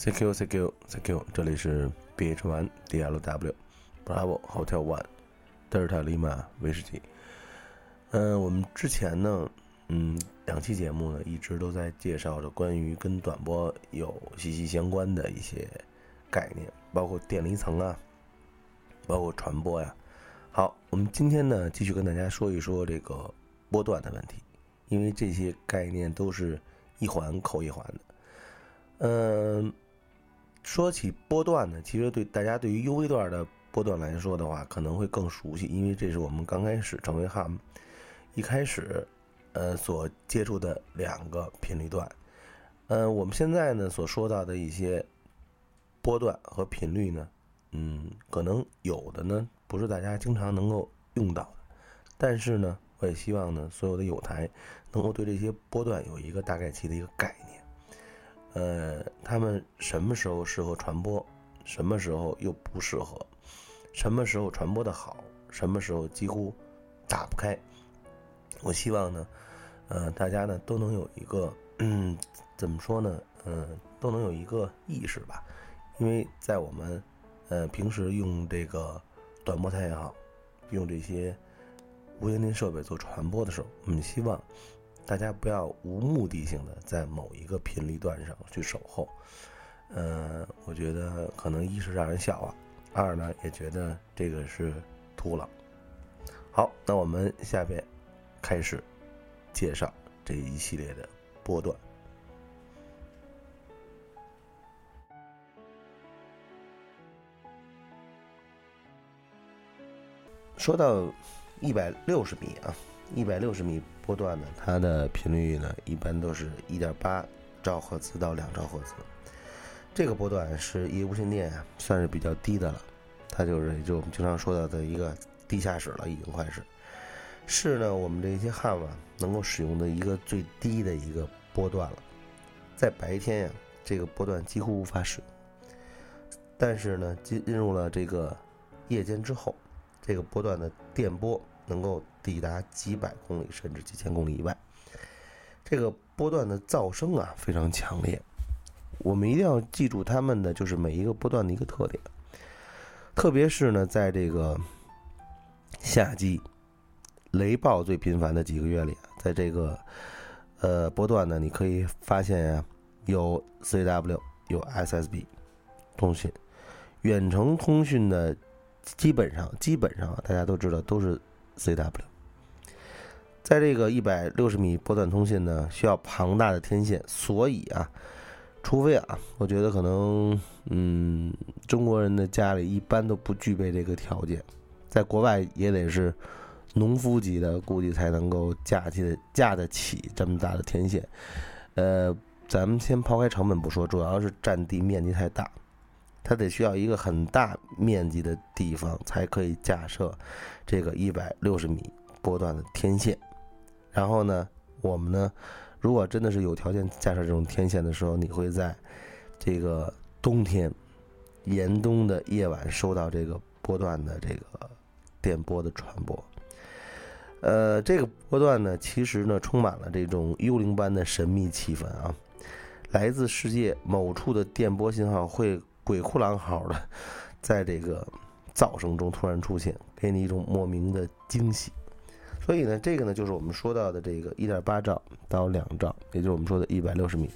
CQ CQ CQ，这里是 BH One DLW Bravo Hotel One Delta Lima 威士忌。嗯，我们之前呢，嗯，两期节目呢，一直都在介绍着关于跟短波有息息相关的一些概念，包括电离层啊，包括传播呀。好，我们今天呢，继续跟大家说一说这个波段的问题，因为这些概念都是一环扣一环的。嗯，说起波段呢，其实对大家对于 UV 段的波段来说的话，可能会更熟悉，因为这是我们刚开始成为 HAM 一开始呃所接触的两个频率段。嗯，我们现在呢所说到的一些波段和频率呢，嗯，可能有的呢不是大家经常能够用到的，但是呢，我也希望呢所有的友台能够对这些波段有一个大概其的一个概。呃，他们什么时候适合传播，什么时候又不适合，什么时候传播的好，什么时候几乎打不开。我希望呢，呃，大家呢都能有一个，嗯，怎么说呢，嗯，都能有一个意识吧。因为在我们，呃，平时用这个短波台也好，用这些无线电设备做传播的时候，我们希望。大家不要无目的性的在某一个频率段上去守候，呃，我觉得可能一是让人笑话，二呢也觉得这个是徒劳。好，那我们下边开始介绍这一系列的波段。说到一百六十米啊。一百六十米波段呢，它的频率呢一般都是一点八兆赫兹到两兆赫兹。这个波段是业无线电，算是比较低的了。它就是也就我们经常说到的一个地下室了，已经快是。是呢，我们这些汉网能够使用的一个最低的一个波段了。在白天呀，这个波段几乎无法使用。但是呢，进进入了这个夜间之后，这个波段的电波。能够抵达几百公里甚至几千公里以外，这个波段的噪声啊非常强烈。我们一定要记住它们的就是每一个波段的一个特点，特别是呢，在这个夏季雷暴最频繁的几个月里，在这个呃波段呢，你可以发现呀，有 CW 有 SSB 通讯，远程通讯的基本上基本上大家都知道都是。CW，在这个一百六十米波段通信呢，需要庞大的天线，所以啊，除非啊，我觉得可能，嗯，中国人的家里一般都不具备这个条件，在国外也得是农夫级的，估计才能够架起架得起这么大的天线。呃，咱们先抛开成本不说，主要是占地面积太大。它得需要一个很大面积的地方才可以架设这个一百六十米波段的天线。然后呢，我们呢，如果真的是有条件架设这种天线的时候，你会在这个冬天严冬的夜晚收到这个波段的这个电波的传播。呃，这个波段呢，其实呢，充满了这种幽灵般的神秘气氛啊，来自世界某处的电波信号会。鬼哭狼嚎的，在这个噪声中突然出现，给你一种莫名的惊喜。所以呢，这个呢就是我们说到的这个一点八兆到两兆，也就是我们说的一百六十米，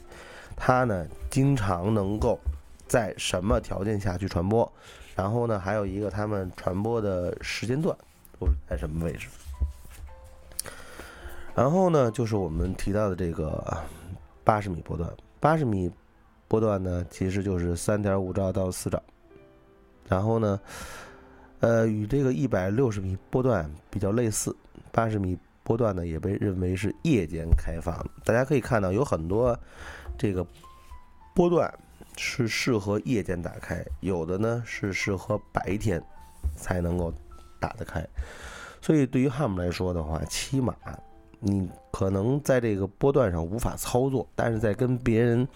它呢经常能够在什么条件下去传播，然后呢还有一个它们传播的时间段都是在什么位置。然后呢就是我们提到的这个八十米波段，八十米。波段呢，其实就是三点五兆到四兆，然后呢，呃，与这个一百六十米波段比较类似，八十米波段呢也被认为是夜间开放。大家可以看到，有很多这个波段是适合夜间打开，有的呢是适合白天才能够打得开。所以对于汉姆来说的话，起码。你可能在这个波段上无法操作，但是在跟别人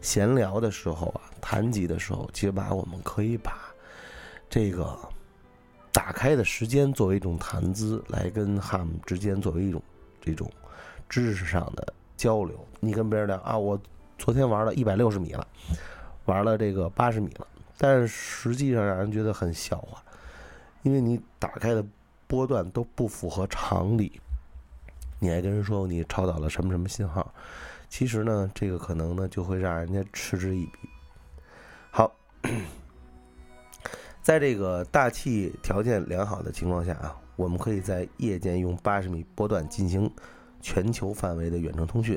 闲聊的时候啊，谈及的时候，起码我们可以把这个打开的时间作为一种谈资，来跟他们之间作为一种这种知识上的交流。你跟别人聊啊，我昨天玩了一百六十米了，玩了这个八十米了，但是实际上让人觉得很笑话，因为你打开的波段都不符合常理，你还跟人说你超导了什么什么信号，其实呢，这个可能呢就会让人家嗤之以鼻。好，在这个大气条件良好的情况下啊，我们可以在夜间用八十米波段进行全球范围的远程通讯，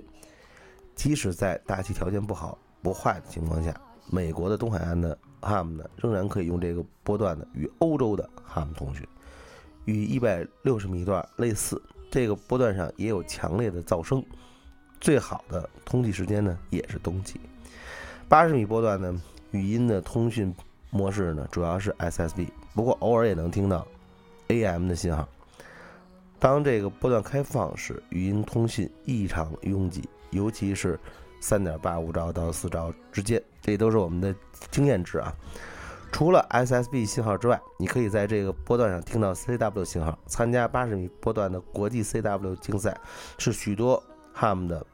即使在大气条件不好不坏的情况下。美国的东海岸的 ham 呢，仍然可以用这个波段呢与欧洲的 ham 通讯，与一百六十米段类似。这个波段上也有强烈的噪声，最好的通气时间呢也是冬季。八十米波段呢，语音的通讯模式呢主要是 SSB，不过偶尔也能听到 AM 的信号。当这个波段开放时，语音通信异常拥挤，尤其是。三点八五兆到四兆之间，这都是我们的经验值啊。除了 SSB 信号之外，你可以在这个波段上听到 CW 信号。参加八十米波段的国际 CW 竞赛，是许多 ham 的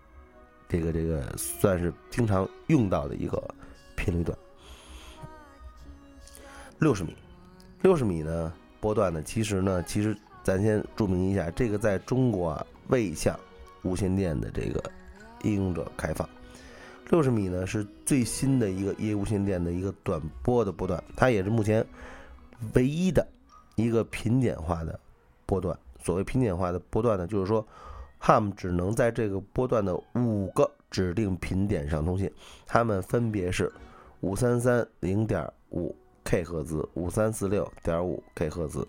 这个这个算是经常用到的一个频率段。六十米，六十米呢波段呢，其实呢，其实咱先注明一下，这个在中国啊未向无线电的这个。应用者开放，六十米呢是最新的一个业无线电的一个短波的波段，它也是目前唯一的一个频点化的波段。所谓频点化的波段呢，就是说，ham 只能在这个波段的五个指定频点上通信，它们分别是五三三零点五 K 赫兹、五三四六点五 K 赫兹。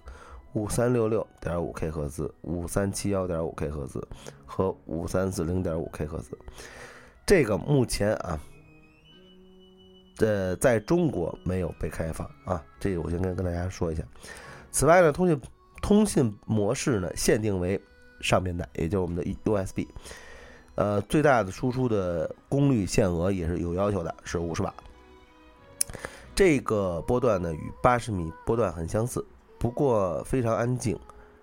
五三六六点五 K 赫兹，五三七幺点五 K 赫兹和五三四零点五 K 赫兹，这个目前啊，呃，在中国没有被开放啊，这个我先跟跟大家说一下。此外呢，通讯通信模式呢限定为上边带，也就是我们的 USB，呃，最大的输出的功率限额也是有要求的，是五十瓦。这个波段呢与八十米波段很相似。不过非常安静，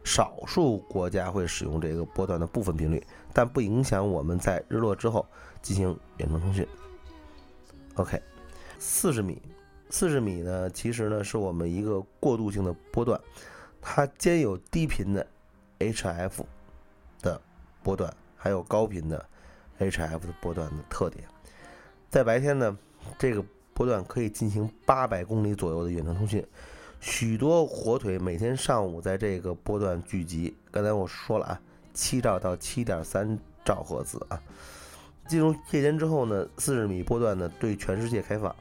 少数国家会使用这个波段的部分频率，但不影响我们在日落之后进行远程通讯。OK，四十米，四十米呢，其实呢是我们一个过渡性的波段，它兼有低频的 HF 的波段，还有高频的 HF 的波段的特点。在白天呢，这个波段可以进行八百公里左右的远程通讯。许多火腿每天上午在这个波段聚集。刚才我说了啊，七兆到七点三兆赫兹啊。进入夜间之后呢，四十米波段呢对全世界开放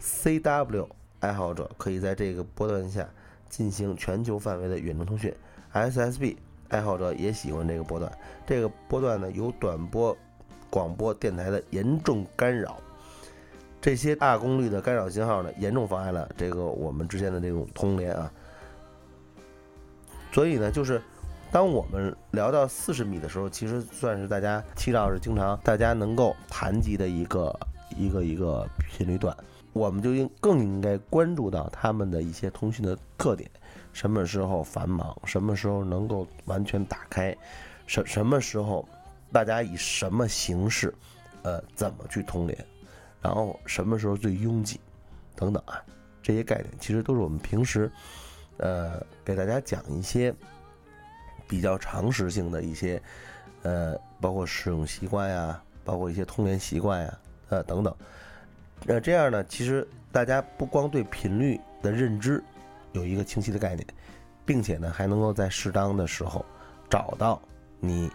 ，CW 爱好者可以在这个波段下进行全球范围的远程通讯。SSB 爱好者也喜欢这个波段，这个波段呢有短波广播电台的严重干扰。这些大功率的干扰信号呢，严重妨碍了这个我们之间的这种通联啊。所以呢，就是当我们聊到四十米的时候，其实算是大家七兆是经常大家能够谈及的一个一个一个频率段，我们就应更应该关注到他们的一些通讯的特点，什么时候繁忙，什么时候能够完全打开，什什么时候大家以什么形式，呃，怎么去通联。然后什么时候最拥挤，等等啊，这些概念其实都是我们平时，呃，给大家讲一些比较常识性的一些，呃，包括使用习惯呀，包括一些通联习惯呀，呃，等等。那这样呢，其实大家不光对频率的认知有一个清晰的概念，并且呢，还能够在适当的时候找到你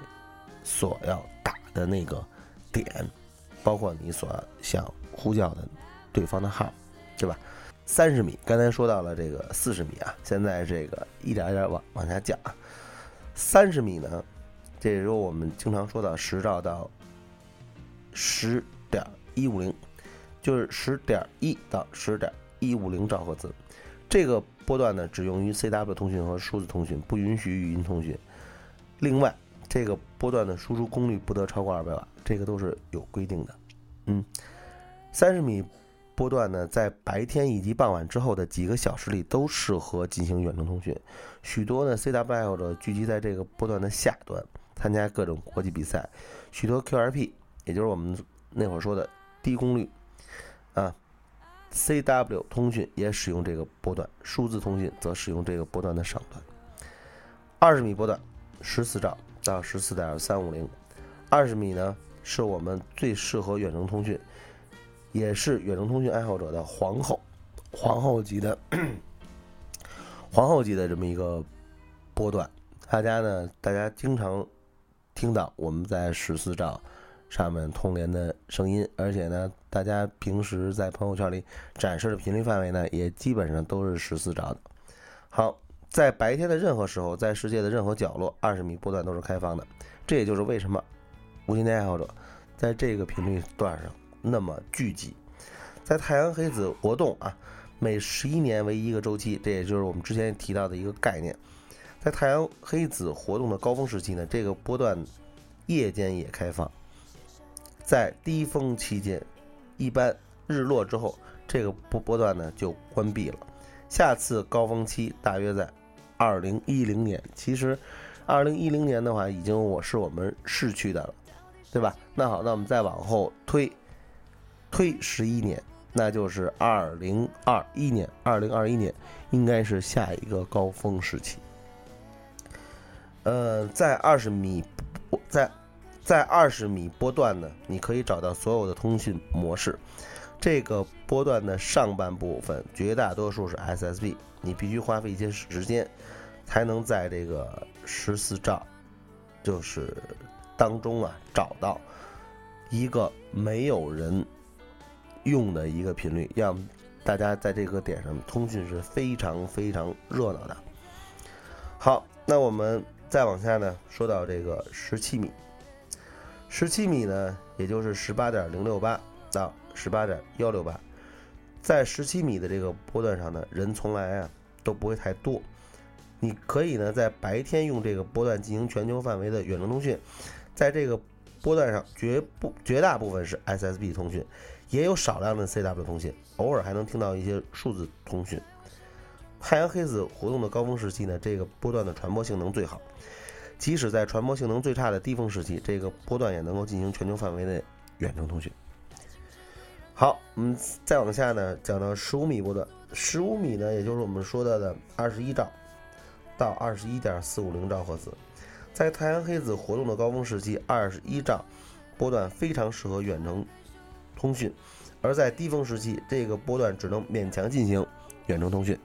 所要打的那个点。包括你所想呼叫的对方的号，对吧？三十米，刚才说到了这个四十米啊，现在这个一点一点往往下降啊。三十米呢，这时候我们经常说到十兆到十点一五零，就是十点一到十点一五零兆赫兹。这个波段呢，只用于 CW 通讯和数字通讯，不允许语音通讯。另外，这个波段的输出功率不得超过二百瓦。这个都是有规定的，嗯，三十米波段呢，在白天以及傍晚之后的几个小时里都适合进行远程通讯。许多呢 CW 爱好者聚集在这个波段的下端，参加各种国际比赛。许多 QRP，也就是我们那会儿说的低功率啊，CW 通讯也使用这个波段，数字通讯则使用这个波段的上端。二十米波段，十四兆到十四点三五零，二十米呢是我们最适合远程通讯，也是远程通讯爱好者的皇后，皇后级的 皇后级的这么一个波段。大家呢，大家经常听到我们在十四兆。上面通联的声音，而且呢，大家平时在朋友圈里展示的频率范围呢，也基本上都是十四兆的。好，在白天的任何时候，在世界的任何角落，二十米波段都是开放的。这也就是为什么无线电爱好者在这个频率段上那么聚集。在太阳黑子活动啊，每十一年为一个周期，这也就是我们之前提到的一个概念。在太阳黑子活动的高峰时期呢，这个波段夜间也开放。在低峰期间，一般日落之后，这个波波段呢就关闭了。下次高峰期大约在二零一零年。其实，二零一零年的话，已经我是我们逝去的了，对吧？那好，那我们再往后推，推十一年，那就是二零二一年。二零二一年应该是下一个高峰时期。呃，在二十米，在。在二十米波段呢，你可以找到所有的通讯模式。这个波段的上半部分绝大多数是 SSB，你必须花费一些时间，才能在这个十四兆，就是当中啊找到一个没有人用的一个频率，让大家在这个点上通讯是非常非常热闹的。好，那我们再往下呢，说到这个十七米。十七米呢，也就是十八点零六八到十八点幺六八，在十七米的这个波段上呢，人从来啊都不会太多。你可以呢在白天用这个波段进行全球范围的远程通讯，在这个波段上绝不绝大部分是 SSB 通讯，也有少量的 CW 通讯，偶尔还能听到一些数字通讯。太阳黑子活动的高峰时期呢，这个波段的传播性能最好。即使在传播性能最差的低峰时期，这个波段也能够进行全球范围内远程通讯。好，我们再往下呢，讲到十五米波段。十五米呢，也就是我们说到的二十一兆到二十一点四五零兆赫兹。在太阳黑子活动的高峰时期，二十一兆波段非常适合远程通讯；而在低峰时期，这个波段只能勉强进行远程通讯。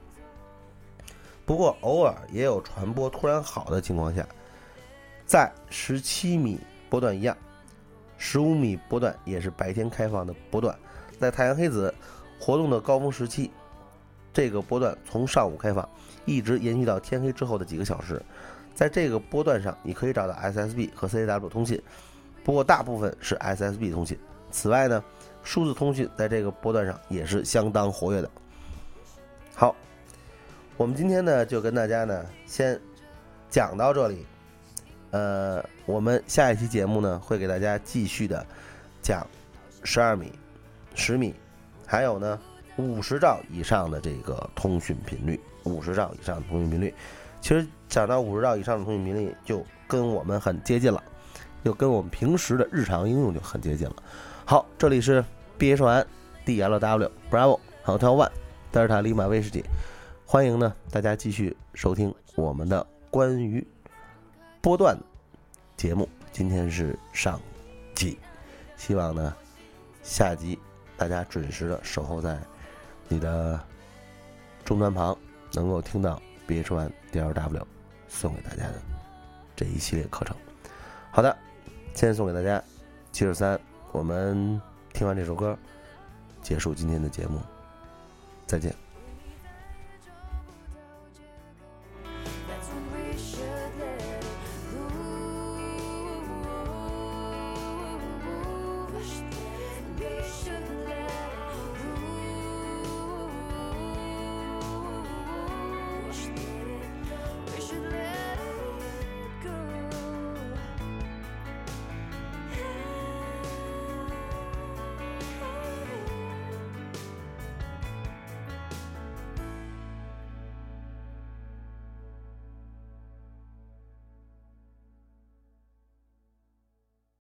不过，偶尔也有传播突然好的情况下。在十七米波段一样，十五米波段也是白天开放的波段。在太阳黑子活动的高峰时期，这个波段从上午开放，一直延续到天黑之后的几个小时。在这个波段上，你可以找到 SSB 和 CW 通信，不过大部分是 SSB 通信。此外呢，数字通讯在这个波段上也是相当活跃的。好，我们今天呢就跟大家呢先讲到这里。呃，我们下一期节目呢，会给大家继续的讲十二米、十米，还有呢五十兆以上的这个通讯频率。五十兆以上的通讯频率，其实讲到五十兆以上的通讯频率，就跟我们很接近了，就跟我们平时的日常应用就很接近了。好，这里是 B H One D L W Bravo Hotel One 德尔塔利马威士忌，欢迎呢大家继续收听我们的关于。波段节目，今天是上集，希望呢下集大家准时的守候在你的终端旁，能够听到 B H One D L W 送给大家的这一系列课程。好的，先送给大家七十三，我们听完这首歌，结束今天的节目，再见。